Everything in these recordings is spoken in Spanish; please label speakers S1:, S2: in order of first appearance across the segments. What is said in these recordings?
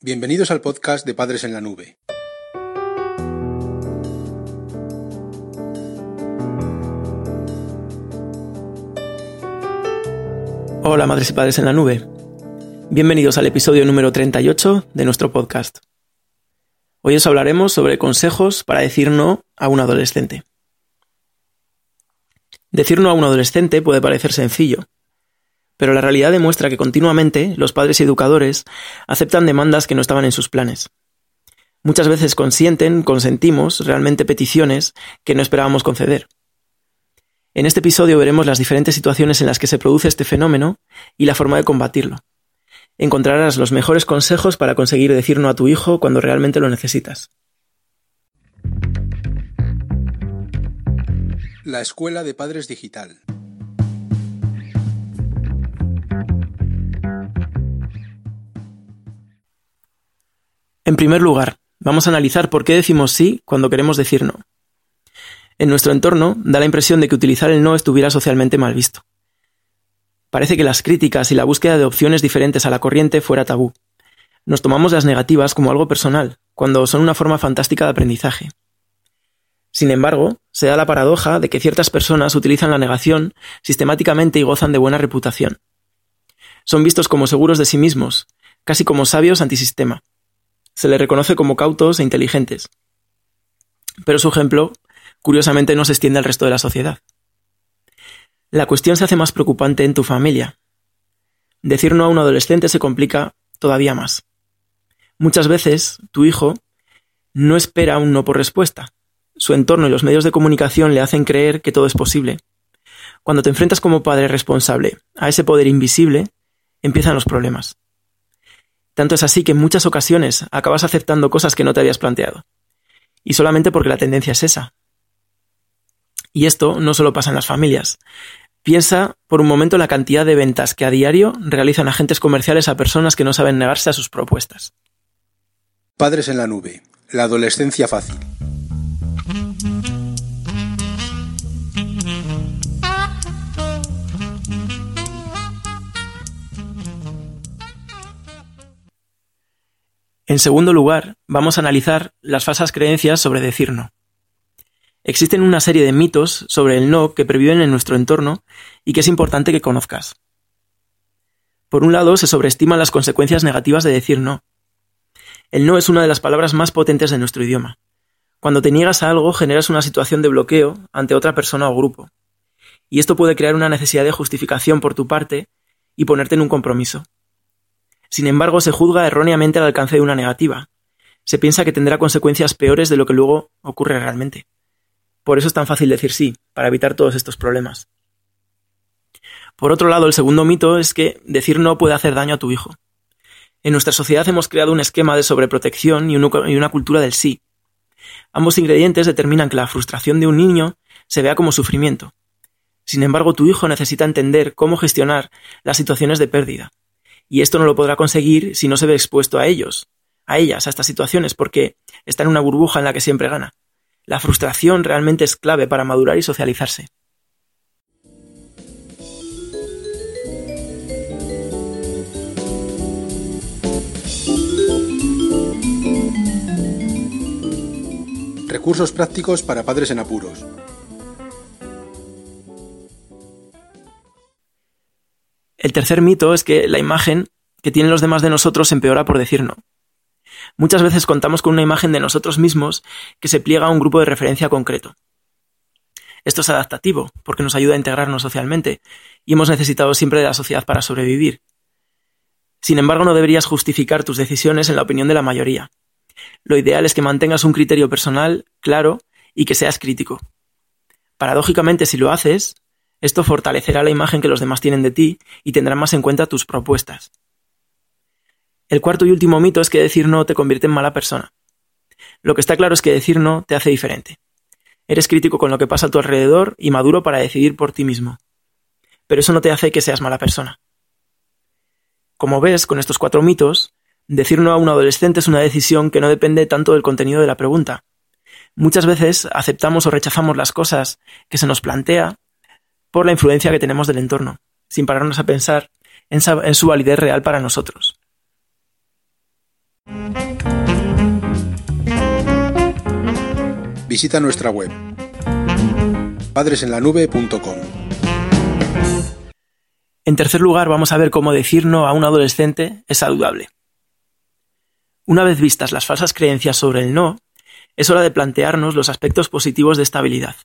S1: Bienvenidos al podcast de Padres en la Nube.
S2: Hola madres y padres en la nube. Bienvenidos al episodio número 38 de nuestro podcast. Hoy os hablaremos sobre consejos para decir no a un adolescente. Decir no a un adolescente puede parecer sencillo, pero la realidad demuestra que continuamente los padres y educadores aceptan demandas que no estaban en sus planes. Muchas veces consienten, consentimos realmente peticiones que no esperábamos conceder. En este episodio veremos las diferentes situaciones en las que se produce este fenómeno y la forma de combatirlo. Encontrarás los mejores consejos para conseguir decir no a tu hijo cuando realmente lo necesitas.
S1: La Escuela de Padres Digital.
S2: En primer lugar, vamos a analizar por qué decimos sí cuando queremos decir no. En nuestro entorno da la impresión de que utilizar el no estuviera socialmente mal visto. Parece que las críticas y la búsqueda de opciones diferentes a la corriente fuera tabú. Nos tomamos las negativas como algo personal, cuando son una forma fantástica de aprendizaje. Sin embargo, se da la paradoja de que ciertas personas utilizan la negación sistemáticamente y gozan de buena reputación. Son vistos como seguros de sí mismos, casi como sabios antisistema, se le reconoce como cautos e inteligentes. Pero su ejemplo, curiosamente, no se extiende al resto de la sociedad. La cuestión se hace más preocupante en tu familia. Decir no a un adolescente se complica todavía más. Muchas veces, tu hijo no espera un no por respuesta. Su entorno y los medios de comunicación le hacen creer que todo es posible. Cuando te enfrentas como padre responsable a ese poder invisible, empiezan los problemas. Tanto es así que en muchas ocasiones acabas aceptando cosas que no te habías planteado. Y solamente porque la tendencia es esa. Y esto no solo pasa en las familias. Piensa por un momento la cantidad de ventas que a diario realizan agentes comerciales a personas que no saben negarse a sus propuestas.
S1: Padres en la nube. La adolescencia fácil.
S2: En segundo lugar, vamos a analizar las falsas creencias sobre decir no. Existen una serie de mitos sobre el no que previven en nuestro entorno y que es importante que conozcas. Por un lado, se sobreestiman las consecuencias negativas de decir no. El no es una de las palabras más potentes de nuestro idioma. Cuando te niegas a algo generas una situación de bloqueo ante otra persona o grupo. Y esto puede crear una necesidad de justificación por tu parte y ponerte en un compromiso. Sin embargo, se juzga erróneamente al alcance de una negativa. Se piensa que tendrá consecuencias peores de lo que luego ocurre realmente. Por eso es tan fácil decir sí, para evitar todos estos problemas. Por otro lado, el segundo mito es que decir no puede hacer daño a tu hijo. En nuestra sociedad hemos creado un esquema de sobreprotección y una cultura del sí. Ambos ingredientes determinan que la frustración de un niño se vea como sufrimiento. Sin embargo, tu hijo necesita entender cómo gestionar las situaciones de pérdida, y esto no lo podrá conseguir si no se ve expuesto a ellos, a ellas, a estas situaciones, porque está en una burbuja en la que siempre gana. La frustración realmente es clave para madurar y socializarse.
S1: Recursos prácticos para padres en apuros.
S2: El tercer mito es que la imagen que tienen los demás de nosotros empeora por decir no. Muchas veces contamos con una imagen de nosotros mismos que se pliega a un grupo de referencia concreto. Esto es adaptativo, porque nos ayuda a integrarnos socialmente, y hemos necesitado siempre de la sociedad para sobrevivir. Sin embargo, no deberías justificar tus decisiones en la opinión de la mayoría. Lo ideal es que mantengas un criterio personal claro y que seas crítico. Paradójicamente, si lo haces, esto fortalecerá la imagen que los demás tienen de ti y tendrán más en cuenta tus propuestas. El cuarto y último mito es que decir no te convierte en mala persona. Lo que está claro es que decir no te hace diferente. Eres crítico con lo que pasa a tu alrededor y maduro para decidir por ti mismo. Pero eso no te hace que seas mala persona. Como ves, con estos cuatro mitos, decir no a un adolescente es una decisión que no depende tanto del contenido de la pregunta. Muchas veces aceptamos o rechazamos las cosas que se nos plantea por la influencia que tenemos del entorno, sin pararnos a pensar en, su validez real para nosotros.
S1: Visita nuestra web padresenlanube.com.
S2: En tercer lugar, vamos a ver cómo decir no a un adolescente es saludable. Una vez vistas las falsas creencias sobre el no, es hora de plantearnos los aspectos positivos de esta habilidad.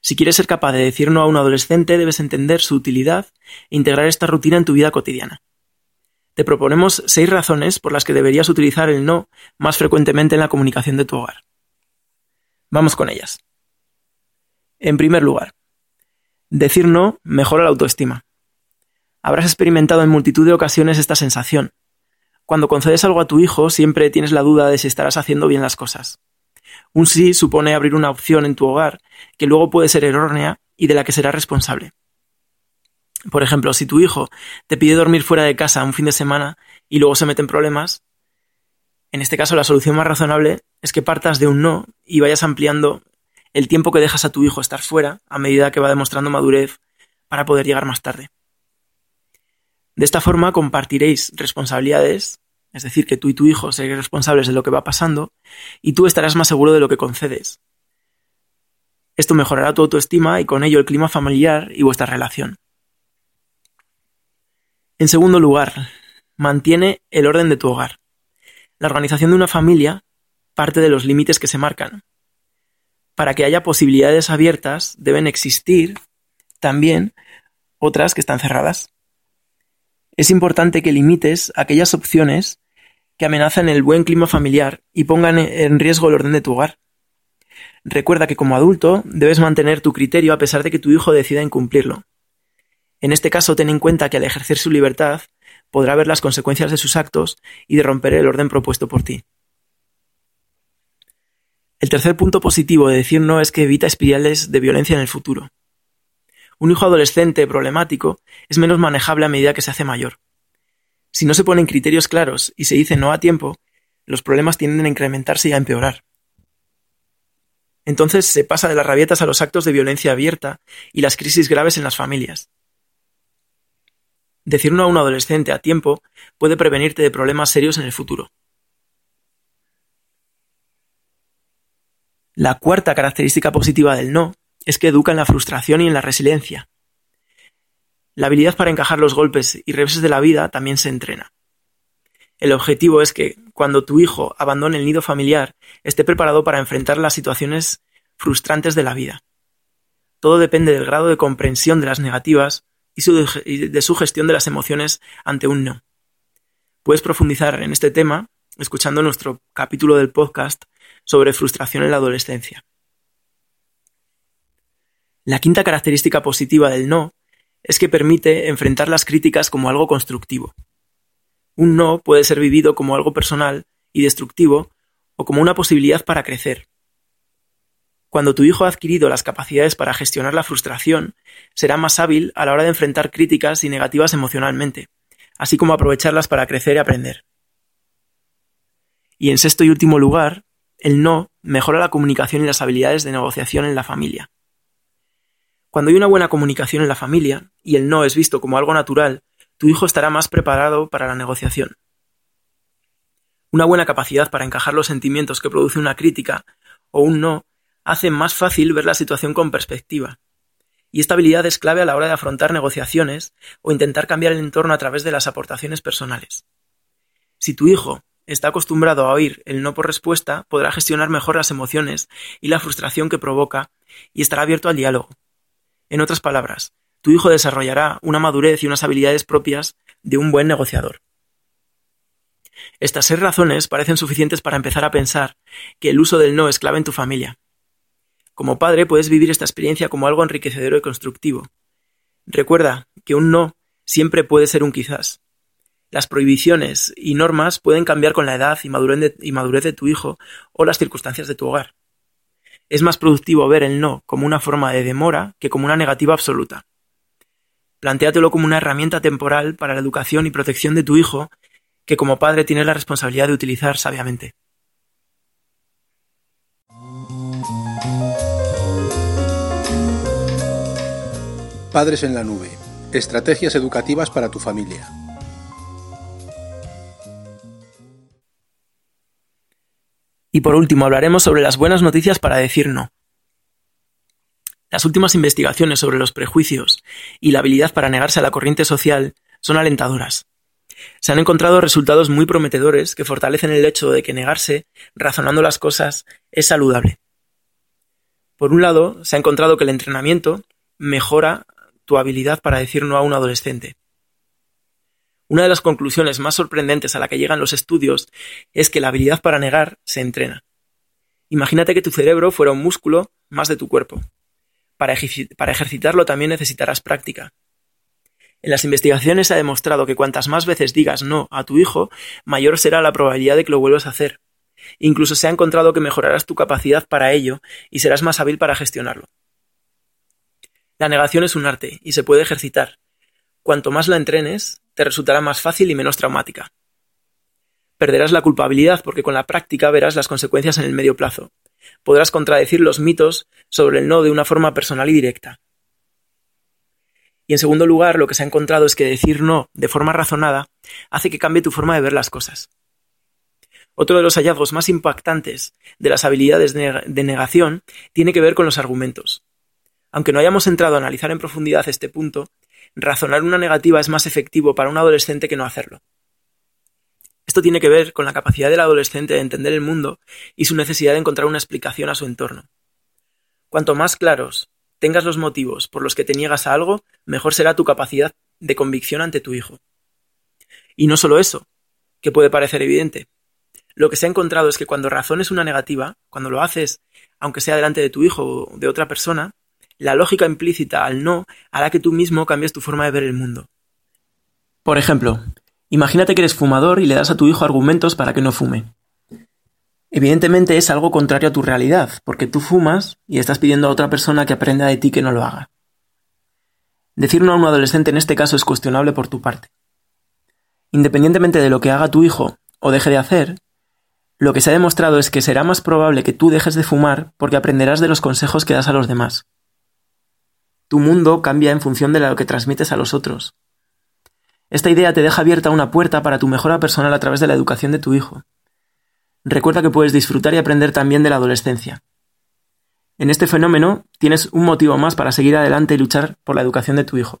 S2: Si quieres ser capaz de decir no a un adolescente, debes entender su utilidad e integrar esta rutina en tu vida cotidiana. Te proponemos seis razones por las que deberías utilizar el no más frecuentemente en la comunicación de tu hogar. Vamos con ellas. En primer lugar, decir no mejora la autoestima. Habrás experimentado en multitud de ocasiones esta sensación. Cuando concedes algo a tu hijo, siempre tienes la duda de si estarás haciendo bien las cosas. Un sí supone abrir una opción en tu hogar que luego puede ser errónea y de la que serás responsable. Por ejemplo, si tu hijo te pide dormir fuera de casa un fin de semana y luego se mete en problemas, en este caso la solución más razonable es que partas de un no y vayas ampliando el tiempo que dejas a tu hijo estar fuera a medida que va demostrando madurez para poder llegar más tarde. De esta forma compartiréis responsabilidades, es decir, que tú y tu hijo seréis responsables de lo que va pasando y tú estarás más seguro de lo que concedes. Esto mejorará tu autoestima y con ello el clima familiar y vuestra relación. En segundo lugar, mantiene el orden de tu hogar. La organización de una familia parte de los límites que se marcan. Para que haya posibilidades abiertas deben existir también otras que están cerradas es importante que limites aquellas opciones que amenazan el buen clima familiar y pongan en riesgo el orden de tu hogar. Recuerda que como adulto debes mantener tu criterio a pesar de que tu hijo decida incumplirlo. En este caso, ten en cuenta que al ejercer su libertad podrá ver las consecuencias de sus actos y de romper el orden propuesto por ti. El tercer punto positivo de decir no es que evita espirales de violencia en el futuro. Un hijo adolescente problemático es menos manejable a medida que se hace mayor. Si no se ponen criterios claros y se dice no a tiempo, los problemas tienden a incrementarse y a empeorar. Entonces se pasa de las rabietas a los actos de violencia abierta y las crisis graves en las familias. Decir no a un adolescente a tiempo puede prevenirte de problemas serios en el futuro. La cuarta característica positiva del no es que educa en la frustración y en la resiliencia. La habilidad para encajar los golpes y reveses de la vida también se entrena. El objetivo es que, cuando tu hijo abandone el nido familiar, esté preparado para enfrentar las situaciones frustrantes de la vida. Todo depende del grado de comprensión de las negativas y de su gestión de las emociones ante un no. Puedes profundizar en este tema escuchando nuestro capítulo del podcast sobre frustración en la adolescencia. La quinta característica positiva del no es que permite enfrentar las críticas como algo constructivo. Un no puede ser vivido como algo personal y destructivo o como una posibilidad para crecer. Cuando tu hijo ha adquirido las capacidades para gestionar la frustración, será más hábil a la hora de enfrentar críticas y negativas emocionalmente, así como aprovecharlas para crecer y aprender. Y en sexto y último lugar, el no mejora la comunicación y las habilidades de negociación en la familia. Cuando hay una buena comunicación en la familia, y el no es visto como algo natural, tu hijo estará más preparado para la negociación. Una buena capacidad para encajar los sentimientos que produce una crítica o un no hace más fácil ver la situación con perspectiva. Y esta habilidad es clave a la hora de afrontar negociaciones o intentar cambiar el entorno a través de las aportaciones personales. Si tu hijo está acostumbrado a oír el no por respuesta, podrá gestionar mejor las emociones y la frustración que provoca y estará abierto al diálogo. En otras palabras, tu hijo desarrollará una madurez y unas habilidades propias de un buen negociador. Estas seis razones parecen suficientes para empezar a pensar que el uso del no es clave en tu familia. Como padre puedes vivir esta experiencia como algo enriquecedor y constructivo. Recuerda que un no siempre puede ser un quizás. Las prohibiciones y normas pueden cambiar con la edad y madurez de, tu hijo o las circunstancias de tu hogar. Es más productivo ver el no como una forma de demora que como una negativa absoluta. Plantéatelo como una herramienta temporal para la educación y protección de tu hijo que como padre tienes la responsabilidad de utilizar sabiamente.
S1: Padres en la nube. Estrategias educativas para tu familia.
S2: Y por último hablaremos sobre las buenas noticias para decir no. Las últimas investigaciones sobre los prejuicios y la habilidad para negarse a la corriente social son alentadoras. Se han encontrado resultados muy prometedores que fortalecen el hecho de que negarse, razonando las cosas, es saludable. Por un lado, se ha encontrado que el entrenamiento mejora tu habilidad para decir no a un adolescente. Una de las conclusiones más sorprendentes a la que llegan los estudios es que la habilidad para negar se entrena. Imagínate que tu cerebro fuera un músculo más de tu cuerpo. Para, ejercitarlo también necesitarás práctica. En las investigaciones se ha demostrado que cuantas más veces digas no a tu hijo, mayor será la probabilidad de que lo vuelvas a hacer. Incluso se ha encontrado que mejorarás tu capacidad para ello y serás más hábil para gestionarlo. La negación es un arte y se puede ejercitar. Cuanto más la entrenes, te resultará más fácil y menos traumática. Perderás la culpabilidad porque con la práctica verás las consecuencias en el medio plazo. Podrás contradecir los mitos sobre el no de una forma personal y directa. Y en segundo lugar, lo que se ha encontrado es que decir no de forma razonada hace que cambie tu forma de ver las cosas. Otro de los hallazgos más impactantes de las habilidades de negación tiene que ver con los argumentos. Aunque no hayamos entrado a analizar en profundidad este punto, razonar una negativa es más efectivo para un adolescente que no hacerlo. Esto tiene que ver con la capacidad del adolescente de entender el mundo y su necesidad de encontrar una explicación a su entorno. Cuanto más claros tengas los motivos por los que te niegas a algo, mejor será tu capacidad de convicción ante tu hijo. Y no solo eso, que puede parecer evidente. Lo que se ha encontrado es que cuando razones una negativa, cuando lo haces, aunque sea delante de tu hijo o de otra persona, la lógica implícita al no hará que tú mismo cambies tu forma de ver el mundo. Por ejemplo, imagínate que eres fumador y le das a tu hijo argumentos para que no fume. Evidentemente es algo contrario a tu realidad, porque tú fumas y estás pidiendo a otra persona que aprenda de ti que no lo haga. Decir no a un adolescente en este caso es cuestionable por tu parte. Independientemente de lo que haga tu hijo o deje de hacer, lo que se ha demostrado es que será más probable que tú dejes de fumar porque aprenderás de los consejos que das a los demás. Tu mundo cambia en función de lo que transmites a los otros. Esta idea te deja abierta una puerta para tu mejora personal a través de la educación de tu hijo. Recuerda que puedes disfrutar y aprender también de la adolescencia. En este fenómeno tienes un motivo más para seguir adelante y luchar por la educación de tu hijo.